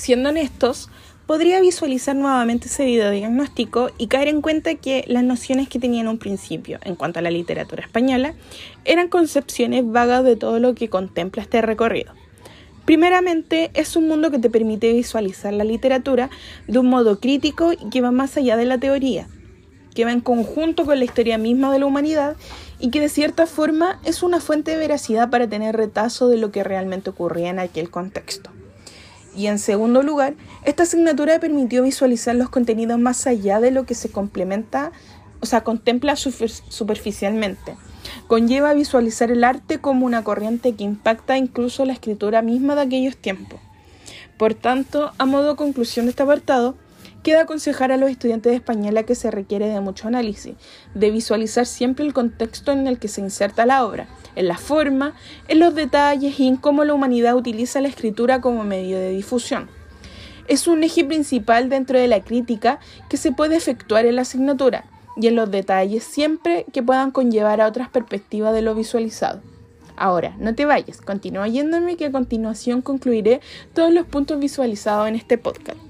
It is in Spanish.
Siendo honestos, podría visualizar nuevamente ese videodiagnóstico y caer en cuenta que las nociones que tenía en un principio en cuanto a la literatura española eran concepciones vagas de todo lo que contempla este recorrido. Primeramente, es un mundo que te permite visualizar la literatura de un modo crítico y que va más allá de la teoría, que va en conjunto con la historia misma de la humanidad y que de cierta forma es una fuente de veracidad para tener retazo de lo que realmente ocurría en aquel contexto. Y en segundo lugar, esta asignatura permitió visualizar los contenidos más allá de lo que se complementa, o sea, contempla superficialmente. Conlleva visualizar el arte como una corriente que impacta incluso la escritura misma de aquellos tiempos. Por tanto, a modo de conclusión de este apartado, queda aconsejar a los estudiantes de española que se requiere de mucho análisis, de visualizar siempre el contexto en el que se inserta la obra, en la forma, en los detalles y en cómo la humanidad utiliza la escritura como medio de difusión. Es un eje principal dentro de la crítica que se puede efectuar en la asignatura y en los detalles siempre que puedan conllevar a otras perspectivas de lo visualizado. Ahora, no te vayas, continúa yéndome que a continuación concluiré todos los puntos visualizados en este podcast.